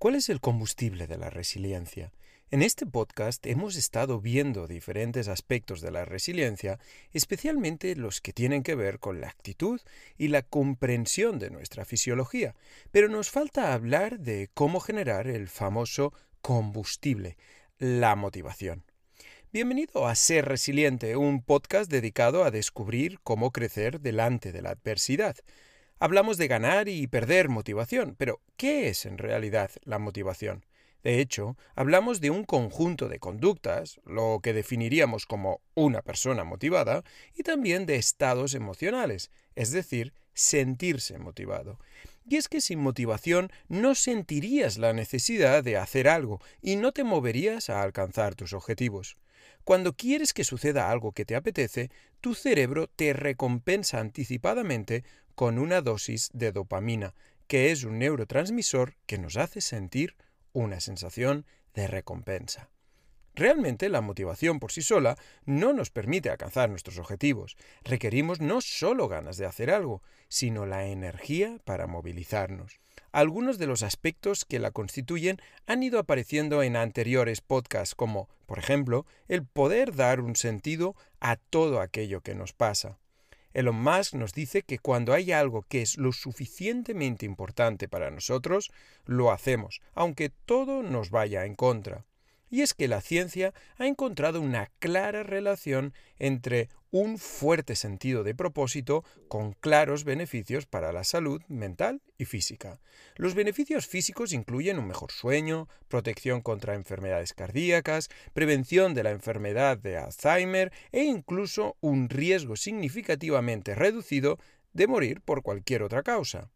¿Cuál es el combustible de la resiliencia? En este podcast hemos estado viendo diferentes aspectos de la resiliencia, especialmente los que tienen que ver con la actitud y la comprensión de nuestra fisiología, pero nos falta hablar de cómo generar el famoso combustible, la motivación. Bienvenido a Ser Resiliente, un podcast dedicado a descubrir cómo crecer delante de la adversidad. Hablamos de ganar y perder motivación, pero ¿qué es en realidad la motivación? De hecho, hablamos de un conjunto de conductas, lo que definiríamos como una persona motivada, y también de estados emocionales, es decir, sentirse motivado. Y es que sin motivación no sentirías la necesidad de hacer algo y no te moverías a alcanzar tus objetivos. Cuando quieres que suceda algo que te apetece, tu cerebro te recompensa anticipadamente con una dosis de dopamina, que es un neurotransmisor que nos hace sentir una sensación de recompensa. Realmente la motivación por sí sola no nos permite alcanzar nuestros objetivos. Requerimos no solo ganas de hacer algo, sino la energía para movilizarnos. Algunos de los aspectos que la constituyen han ido apareciendo en anteriores podcasts, como, por ejemplo, el poder dar un sentido a todo aquello que nos pasa. Elon Musk nos dice que cuando hay algo que es lo suficientemente importante para nosotros, lo hacemos, aunque todo nos vaya en contra y es que la ciencia ha encontrado una clara relación entre un fuerte sentido de propósito con claros beneficios para la salud mental y física. Los beneficios físicos incluyen un mejor sueño, protección contra enfermedades cardíacas, prevención de la enfermedad de Alzheimer e incluso un riesgo significativamente reducido de morir por cualquier otra causa.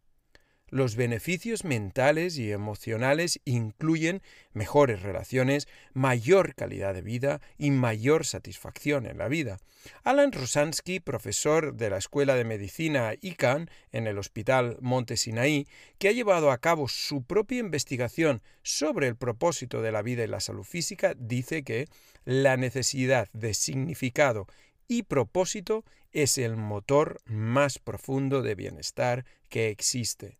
Los beneficios mentales y emocionales incluyen mejores relaciones, mayor calidad de vida y mayor satisfacción en la vida. Alan Rosansky, profesor de la Escuela de Medicina ICANN en el Hospital Monte Sinaí, que ha llevado a cabo su propia investigación sobre el propósito de la vida y la salud física, dice que la necesidad de significado y propósito es el motor más profundo de bienestar que existe.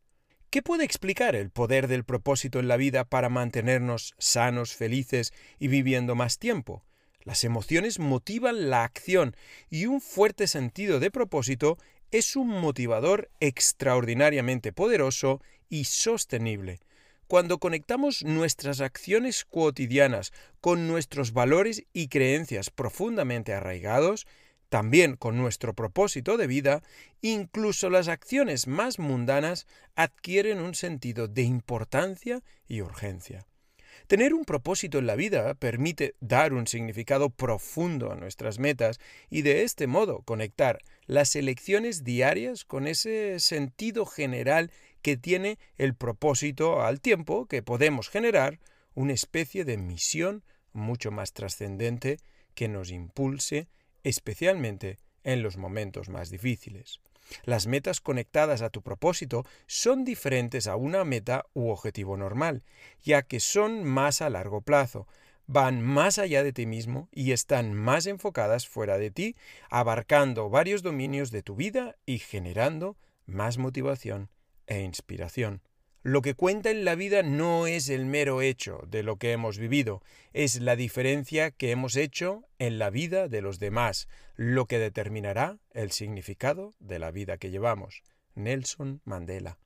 ¿Qué puede explicar el poder del propósito en la vida para mantenernos sanos, felices y viviendo más tiempo? Las emociones motivan la acción y un fuerte sentido de propósito es un motivador extraordinariamente poderoso y sostenible. Cuando conectamos nuestras acciones cotidianas con nuestros valores y creencias profundamente arraigados, también con nuestro propósito de vida, incluso las acciones más mundanas adquieren un sentido de importancia y urgencia. Tener un propósito en la vida permite dar un significado profundo a nuestras metas y de este modo conectar las elecciones diarias con ese sentido general que tiene el propósito al tiempo que podemos generar una especie de misión mucho más trascendente que nos impulse especialmente en los momentos más difíciles. Las metas conectadas a tu propósito son diferentes a una meta u objetivo normal, ya que son más a largo plazo, van más allá de ti mismo y están más enfocadas fuera de ti, abarcando varios dominios de tu vida y generando más motivación e inspiración. Lo que cuenta en la vida no es el mero hecho de lo que hemos vivido, es la diferencia que hemos hecho en la vida de los demás, lo que determinará el significado de la vida que llevamos. Nelson Mandela.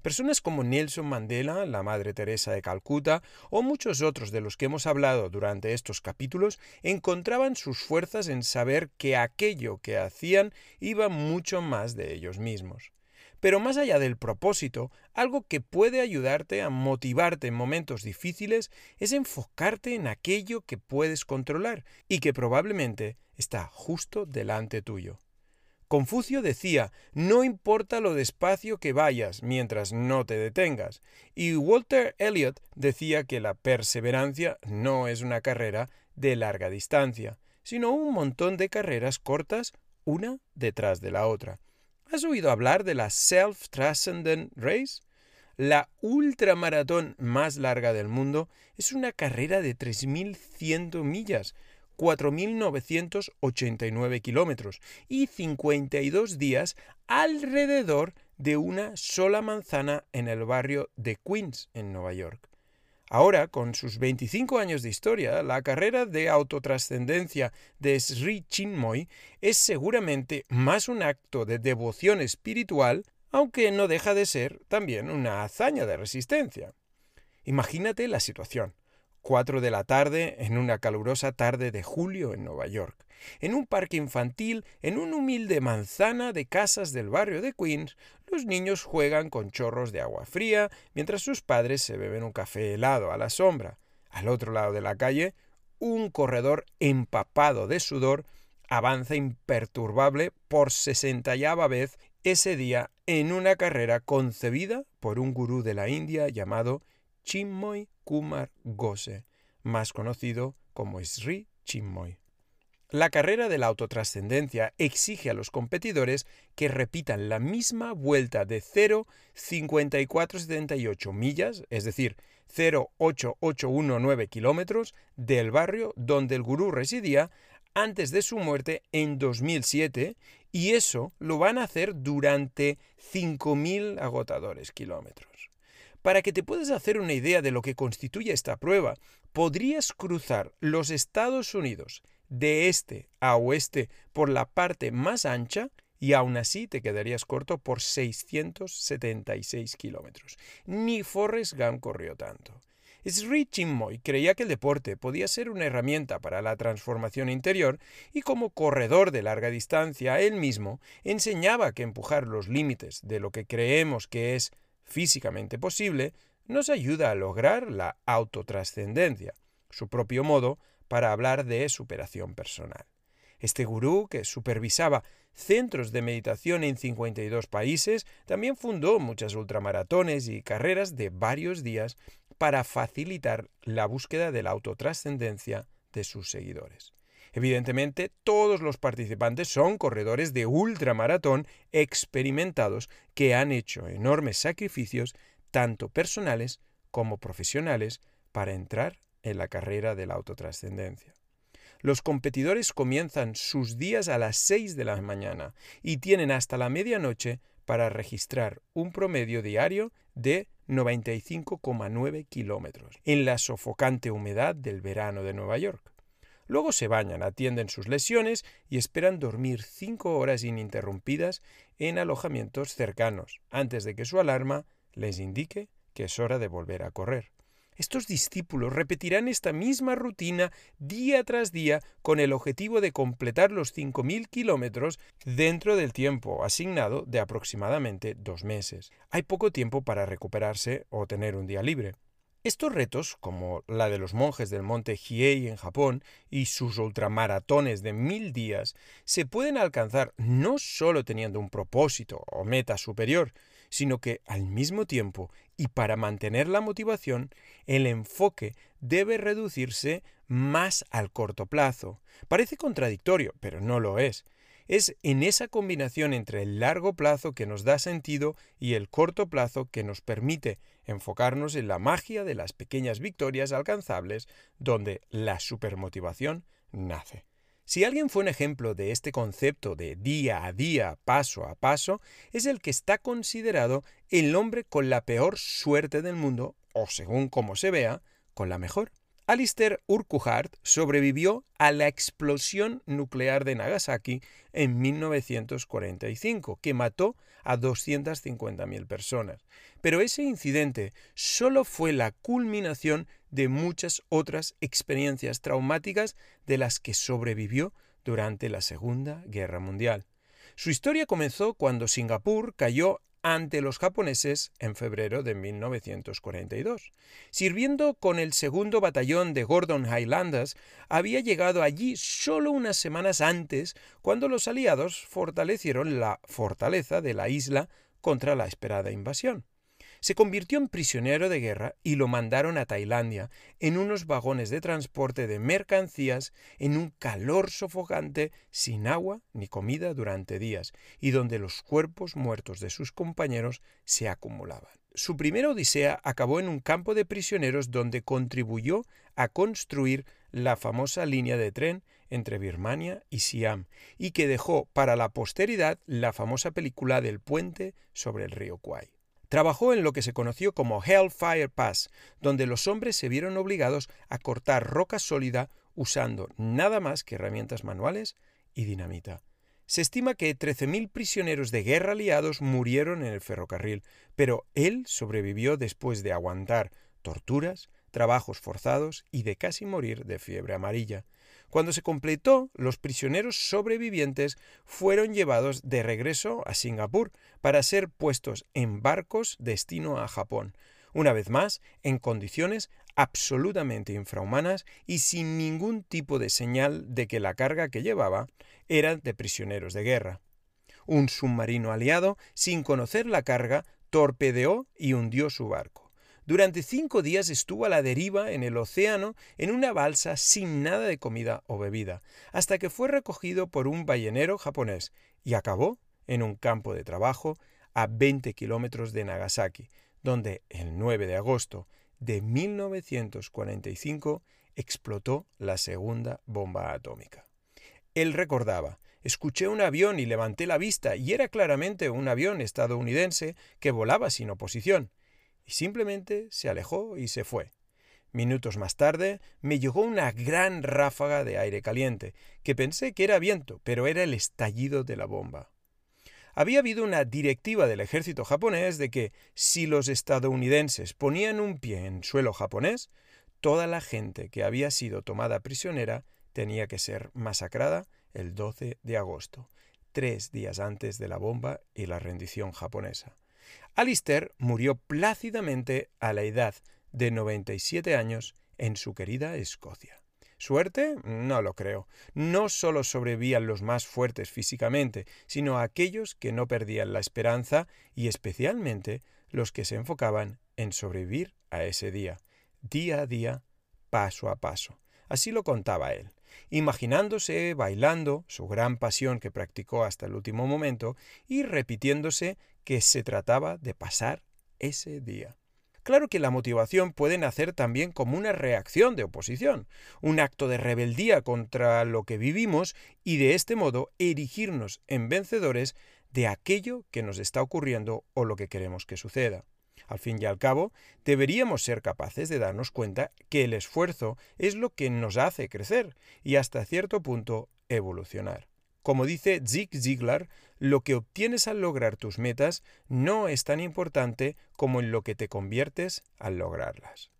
Personas como Nelson Mandela, la Madre Teresa de Calcuta o muchos otros de los que hemos hablado durante estos capítulos encontraban sus fuerzas en saber que aquello que hacían iba mucho más de ellos mismos. Pero más allá del propósito, algo que puede ayudarte a motivarte en momentos difíciles es enfocarte en aquello que puedes controlar y que probablemente está justo delante tuyo. Confucio decía, no importa lo despacio que vayas mientras no te detengas. Y Walter Elliot decía que la perseverancia no es una carrera de larga distancia, sino un montón de carreras cortas una detrás de la otra. ¿Has oído hablar de la Self-Transcendent Race? La ultramaratón más larga del mundo es una carrera de 3.100 millas, 4.989 kilómetros y 52 días alrededor de una sola manzana en el barrio de Queens, en Nueva York. Ahora, con sus 25 años de historia, la carrera de autotrascendencia de Sri Chinmoy es seguramente más un acto de devoción espiritual, aunque no deja de ser también una hazaña de resistencia. Imagínate la situación. Cuatro de la tarde en una calurosa tarde de julio en Nueva York en un parque infantil, en una humilde manzana de casas del barrio de Queens, los niños juegan con chorros de agua fría mientras sus padres se beben un café helado a la sombra. Al otro lado de la calle, un corredor empapado de sudor avanza imperturbable por sesentayava vez ese día en una carrera concebida por un gurú de la India llamado Chinmoy Kumar Gose, más conocido como Sri Chinmoy. La carrera de la autotrascendencia exige a los competidores que repitan la misma vuelta de 0,5478 millas, es decir, 0,8819 kilómetros, del barrio donde el gurú residía antes de su muerte en 2007 y eso lo van a hacer durante 5.000 agotadores kilómetros. Para que te puedas hacer una idea de lo que constituye esta prueba, podrías cruzar los Estados Unidos de este a oeste por la parte más ancha y aún así te quedarías corto por 676 kilómetros. Ni Forrest Gump corrió tanto. Sri Chinmoy creía que el deporte podía ser una herramienta para la transformación interior y como corredor de larga distancia él mismo enseñaba que empujar los límites de lo que creemos que es físicamente posible nos ayuda a lograr la autotrascendencia, su propio modo para hablar de superación personal. Este gurú, que supervisaba centros de meditación en 52 países, también fundó muchas ultramaratones y carreras de varios días para facilitar la búsqueda de la autotrascendencia de sus seguidores. Evidentemente, todos los participantes son corredores de ultramaratón experimentados que han hecho enormes sacrificios, tanto personales como profesionales, para entrar en la carrera de la autotrascendencia. Los competidores comienzan sus días a las 6 de la mañana y tienen hasta la medianoche para registrar un promedio diario de 95,9 kilómetros en la sofocante humedad del verano de Nueva York. Luego se bañan, atienden sus lesiones y esperan dormir cinco horas ininterrumpidas en alojamientos cercanos, antes de que su alarma les indique que es hora de volver a correr. Estos discípulos repetirán esta misma rutina día tras día con el objetivo de completar los 5.000 kilómetros dentro del tiempo asignado de aproximadamente dos meses. Hay poco tiempo para recuperarse o tener un día libre. Estos retos, como la de los monjes del monte Hiei en Japón y sus ultramaratones de mil días, se pueden alcanzar no solo teniendo un propósito o meta superior, sino que al mismo tiempo y para mantener la motivación, el enfoque debe reducirse más al corto plazo. Parece contradictorio, pero no lo es. Es en esa combinación entre el largo plazo que nos da sentido y el corto plazo que nos permite enfocarnos en la magia de las pequeñas victorias alcanzables donde la supermotivación nace. Si alguien fue un ejemplo de este concepto de día a día, paso a paso, es el que está considerado el hombre con la peor suerte del mundo, o según como se vea, con la mejor. Alistair Urquhart sobrevivió a la explosión nuclear de Nagasaki en 1945, que mató a 250.000 personas. Pero ese incidente solo fue la culminación de muchas otras experiencias traumáticas de las que sobrevivió durante la Segunda Guerra Mundial. Su historia comenzó cuando Singapur cayó ante los japoneses en febrero de 1942. Sirviendo con el segundo batallón de Gordon Highlanders, había llegado allí solo unas semanas antes, cuando los aliados fortalecieron la fortaleza de la isla contra la esperada invasión se convirtió en prisionero de guerra y lo mandaron a Tailandia en unos vagones de transporte de mercancías en un calor sofocante, sin agua ni comida durante días, y donde los cuerpos muertos de sus compañeros se acumulaban. Su primera odisea acabó en un campo de prisioneros donde contribuyó a construir la famosa línea de tren entre Birmania y Siam, y que dejó para la posteridad la famosa película del puente sobre el río Kwai. Trabajó en lo que se conoció como Hellfire Pass, donde los hombres se vieron obligados a cortar roca sólida usando nada más que herramientas manuales y dinamita. Se estima que 13.000 prisioneros de guerra aliados murieron en el ferrocarril, pero él sobrevivió después de aguantar torturas, trabajos forzados y de casi morir de fiebre amarilla. Cuando se completó, los prisioneros sobrevivientes fueron llevados de regreso a Singapur para ser puestos en barcos destino a Japón, una vez más en condiciones absolutamente infrahumanas y sin ningún tipo de señal de que la carga que llevaba era de prisioneros de guerra. Un submarino aliado, sin conocer la carga, torpedeó y hundió su barco. Durante cinco días estuvo a la deriva en el océano en una balsa sin nada de comida o bebida, hasta que fue recogido por un ballenero japonés y acabó en un campo de trabajo a 20 kilómetros de Nagasaki, donde el 9 de agosto de 1945 explotó la segunda bomba atómica. Él recordaba, escuché un avión y levanté la vista y era claramente un avión estadounidense que volaba sin oposición, y simplemente se alejó y se fue. Minutos más tarde me llegó una gran ráfaga de aire caliente, que pensé que era viento, pero era el estallido de la bomba había habido una directiva del ejército japonés de que si los estadounidenses ponían un pie en suelo japonés, toda la gente que había sido tomada prisionera tenía que ser masacrada el 12 de agosto, tres días antes de la bomba y la rendición japonesa. Alistair murió plácidamente a la edad de 97 años en su querida Escocia. ¿Suerte? No lo creo. No solo sobrevivían los más fuertes físicamente, sino aquellos que no perdían la esperanza y especialmente los que se enfocaban en sobrevivir a ese día, día a día, paso a paso. Así lo contaba él, imaginándose bailando su gran pasión que practicó hasta el último momento y repitiéndose que se trataba de pasar ese día. Claro que la motivación puede nacer también como una reacción de oposición, un acto de rebeldía contra lo que vivimos y de este modo erigirnos en vencedores de aquello que nos está ocurriendo o lo que queremos que suceda. Al fin y al cabo, deberíamos ser capaces de darnos cuenta que el esfuerzo es lo que nos hace crecer y hasta cierto punto evolucionar. Como dice Zig Ziglar, lo que obtienes al lograr tus metas no es tan importante como en lo que te conviertes al lograrlas.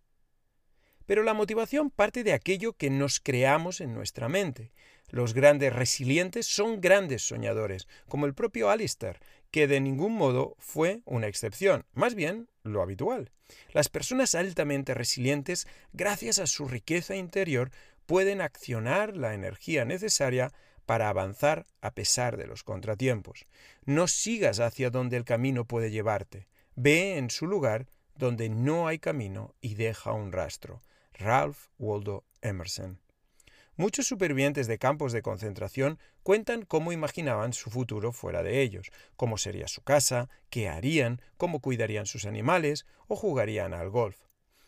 Pero la motivación parte de aquello que nos creamos en nuestra mente. Los grandes resilientes son grandes soñadores, como el propio Alistair, que de ningún modo fue una excepción, más bien lo habitual. Las personas altamente resilientes, gracias a su riqueza interior, pueden accionar la energía necesaria para avanzar a pesar de los contratiempos. No sigas hacia donde el camino puede llevarte. Ve en su lugar donde no hay camino y deja un rastro. Ralph Waldo Emerson. Muchos supervivientes de campos de concentración cuentan cómo imaginaban su futuro fuera de ellos, cómo sería su casa, qué harían, cómo cuidarían sus animales o jugarían al golf.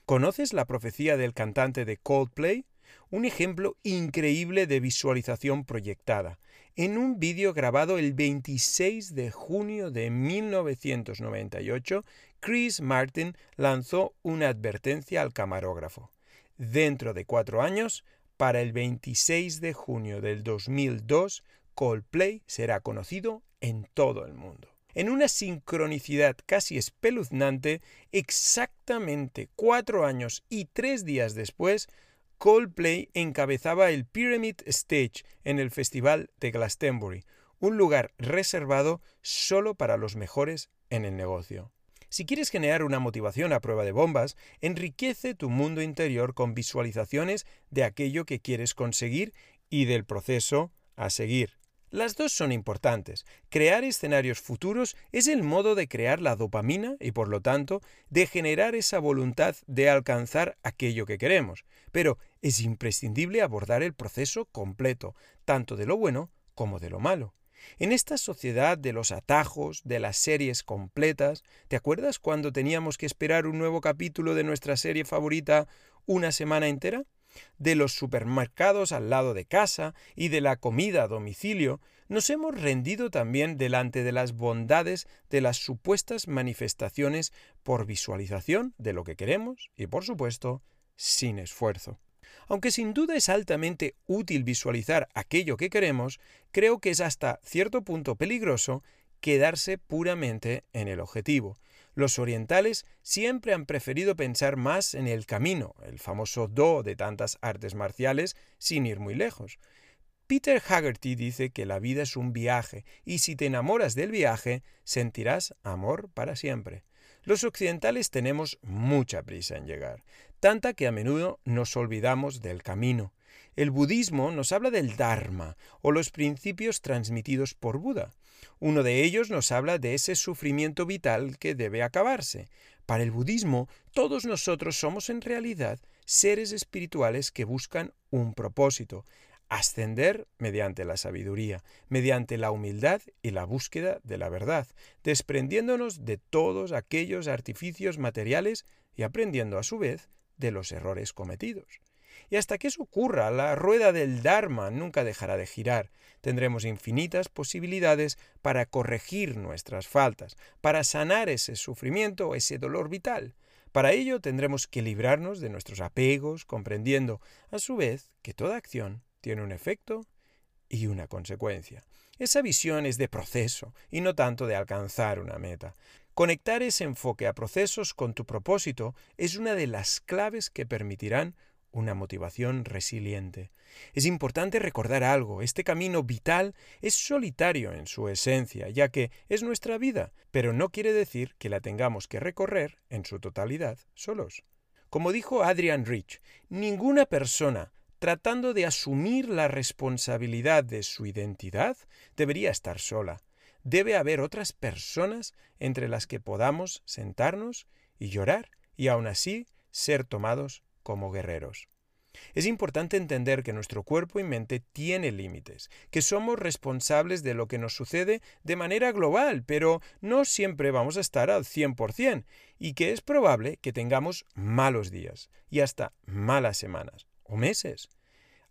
¿Conoces la profecía del cantante de Coldplay? un ejemplo increíble de visualización proyectada. En un vídeo grabado el 26 de junio de 1998, Chris Martin lanzó una advertencia al camarógrafo. Dentro de cuatro años, para el 26 de junio del 2002, Coldplay será conocido en todo el mundo. En una sincronicidad casi espeluznante, exactamente cuatro años y tres días después, Coldplay encabezaba el Pyramid Stage en el Festival de Glastonbury, un lugar reservado solo para los mejores en el negocio. Si quieres generar una motivación a prueba de bombas, enriquece tu mundo interior con visualizaciones de aquello que quieres conseguir y del proceso a seguir. Las dos son importantes. Crear escenarios futuros es el modo de crear la dopamina y por lo tanto de generar esa voluntad de alcanzar aquello que queremos. Pero es imprescindible abordar el proceso completo, tanto de lo bueno como de lo malo. En esta sociedad de los atajos, de las series completas, ¿te acuerdas cuando teníamos que esperar un nuevo capítulo de nuestra serie favorita una semana entera? de los supermercados al lado de casa y de la comida a domicilio, nos hemos rendido también delante de las bondades de las supuestas manifestaciones por visualización de lo que queremos y, por supuesto, sin esfuerzo. Aunque sin duda es altamente útil visualizar aquello que queremos, creo que es hasta cierto punto peligroso quedarse puramente en el objetivo. Los orientales siempre han preferido pensar más en el camino, el famoso do de tantas artes marciales, sin ir muy lejos. Peter Haggerty dice que la vida es un viaje y si te enamoras del viaje, sentirás amor para siempre. Los occidentales tenemos mucha prisa en llegar, tanta que a menudo nos olvidamos del camino. El budismo nos habla del Dharma o los principios transmitidos por Buda. Uno de ellos nos habla de ese sufrimiento vital que debe acabarse. Para el budismo, todos nosotros somos en realidad seres espirituales que buscan un propósito, ascender mediante la sabiduría, mediante la humildad y la búsqueda de la verdad, desprendiéndonos de todos aquellos artificios materiales y aprendiendo a su vez de los errores cometidos. Y hasta que eso ocurra, la rueda del Dharma nunca dejará de girar. Tendremos infinitas posibilidades para corregir nuestras faltas, para sanar ese sufrimiento, ese dolor vital. Para ello tendremos que librarnos de nuestros apegos, comprendiendo, a su vez, que toda acción tiene un efecto y una consecuencia. Esa visión es de proceso y no tanto de alcanzar una meta. Conectar ese enfoque a procesos con tu propósito es una de las claves que permitirán una motivación resiliente. Es importante recordar algo, este camino vital es solitario en su esencia, ya que es nuestra vida, pero no quiere decir que la tengamos que recorrer en su totalidad solos. Como dijo Adrian Rich, ninguna persona tratando de asumir la responsabilidad de su identidad, debería estar sola. Debe haber otras personas entre las que podamos sentarnos y llorar y aún así ser tomados como guerreros. Es importante entender que nuestro cuerpo y mente tiene límites, que somos responsables de lo que nos sucede de manera global, pero no siempre vamos a estar al 100%, y que es probable que tengamos malos días y hasta malas semanas o meses.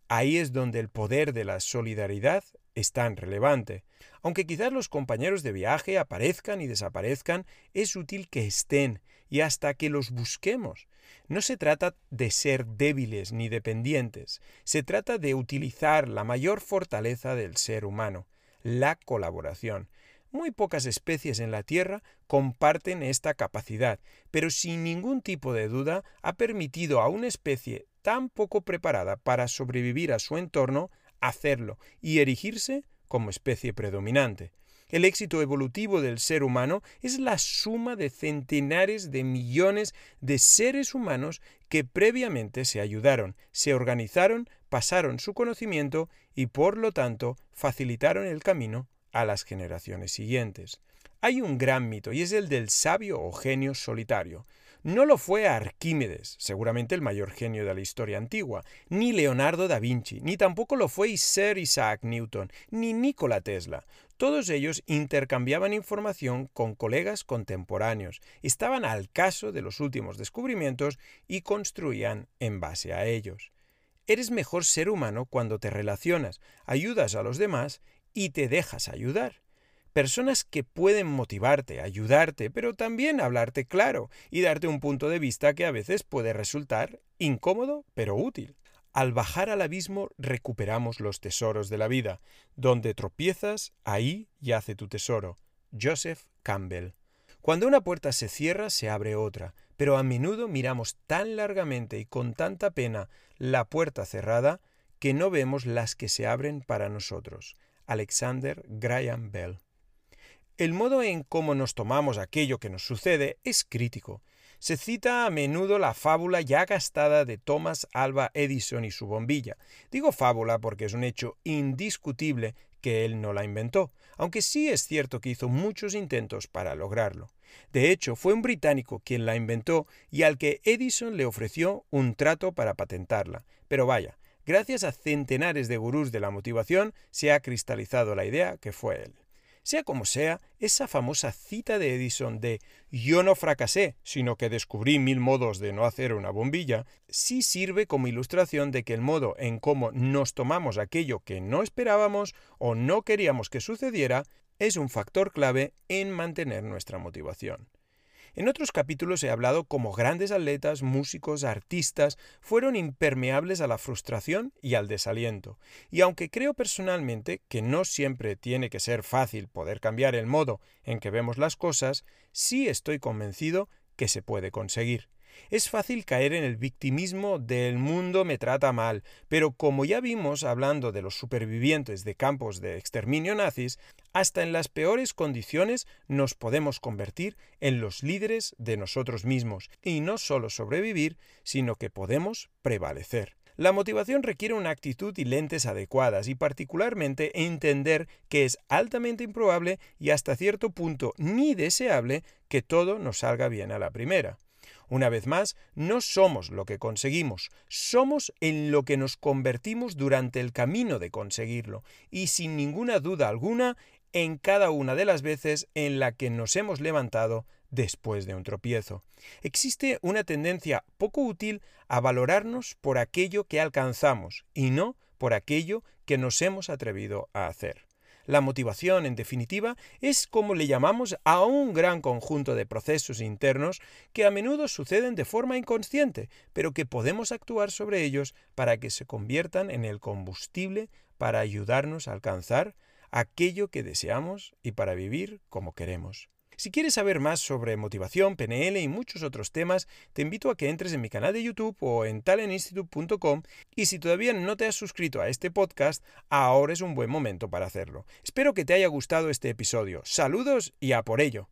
Ahí es donde el poder de la solidaridad es tan relevante. Aunque quizás los compañeros de viaje aparezcan y desaparezcan, es útil que estén y hasta que los busquemos. No se trata de ser débiles ni dependientes, se trata de utilizar la mayor fortaleza del ser humano, la colaboración. Muy pocas especies en la Tierra comparten esta capacidad, pero sin ningún tipo de duda ha permitido a una especie tan poco preparada para sobrevivir a su entorno hacerlo y erigirse como especie predominante. El éxito evolutivo del ser humano es la suma de centenares de millones de seres humanos que previamente se ayudaron, se organizaron, pasaron su conocimiento y por lo tanto facilitaron el camino a las generaciones siguientes. Hay un gran mito y es el del sabio o genio solitario. No lo fue Arquímedes, seguramente el mayor genio de la historia antigua, ni Leonardo da Vinci, ni tampoco lo fue Sir Isaac Newton, ni Nikola Tesla. Todos ellos intercambiaban información con colegas contemporáneos, estaban al caso de los últimos descubrimientos y construían en base a ellos. Eres mejor ser humano cuando te relacionas, ayudas a los demás y te dejas ayudar personas que pueden motivarte, ayudarte, pero también hablarte claro y darte un punto de vista que a veces puede resultar incómodo, pero útil. Al bajar al abismo recuperamos los tesoros de la vida. Donde tropiezas, ahí yace tu tesoro. Joseph Campbell. Cuando una puerta se cierra, se abre otra, pero a menudo miramos tan largamente y con tanta pena la puerta cerrada que no vemos las que se abren para nosotros. Alexander Graham Bell. El modo en cómo nos tomamos aquello que nos sucede es crítico. Se cita a menudo la fábula ya gastada de Thomas Alva Edison y su bombilla. Digo fábula porque es un hecho indiscutible que él no la inventó, aunque sí es cierto que hizo muchos intentos para lograrlo. De hecho, fue un británico quien la inventó y al que Edison le ofreció un trato para patentarla. Pero vaya, gracias a centenares de gurús de la motivación se ha cristalizado la idea que fue él. Sea como sea, esa famosa cita de Edison de yo no fracasé, sino que descubrí mil modos de no hacer una bombilla, sí sirve como ilustración de que el modo en cómo nos tomamos aquello que no esperábamos o no queríamos que sucediera es un factor clave en mantener nuestra motivación. En otros capítulos he hablado cómo grandes atletas, músicos, artistas fueron impermeables a la frustración y al desaliento. Y aunque creo personalmente que no siempre tiene que ser fácil poder cambiar el modo en que vemos las cosas, sí estoy convencido que se puede conseguir. Es fácil caer en el victimismo del mundo me trata mal, pero como ya vimos hablando de los supervivientes de campos de exterminio nazis, hasta en las peores condiciones nos podemos convertir en los líderes de nosotros mismos, y no solo sobrevivir, sino que podemos prevalecer. La motivación requiere una actitud y lentes adecuadas y particularmente entender que es altamente improbable y hasta cierto punto ni deseable que todo nos salga bien a la primera. Una vez más, no somos lo que conseguimos, somos en lo que nos convertimos durante el camino de conseguirlo, y sin ninguna duda alguna, en cada una de las veces en la que nos hemos levantado después de un tropiezo. Existe una tendencia poco útil a valorarnos por aquello que alcanzamos y no por aquello que nos hemos atrevido a hacer. La motivación, en definitiva, es como le llamamos a un gran conjunto de procesos internos que a menudo suceden de forma inconsciente, pero que podemos actuar sobre ellos para que se conviertan en el combustible para ayudarnos a alcanzar aquello que deseamos y para vivir como queremos. Si quieres saber más sobre motivación, PNL y muchos otros temas, te invito a que entres en mi canal de YouTube o en talentinstitute.com y si todavía no te has suscrito a este podcast, ahora es un buen momento para hacerlo. Espero que te haya gustado este episodio. Saludos y a por ello.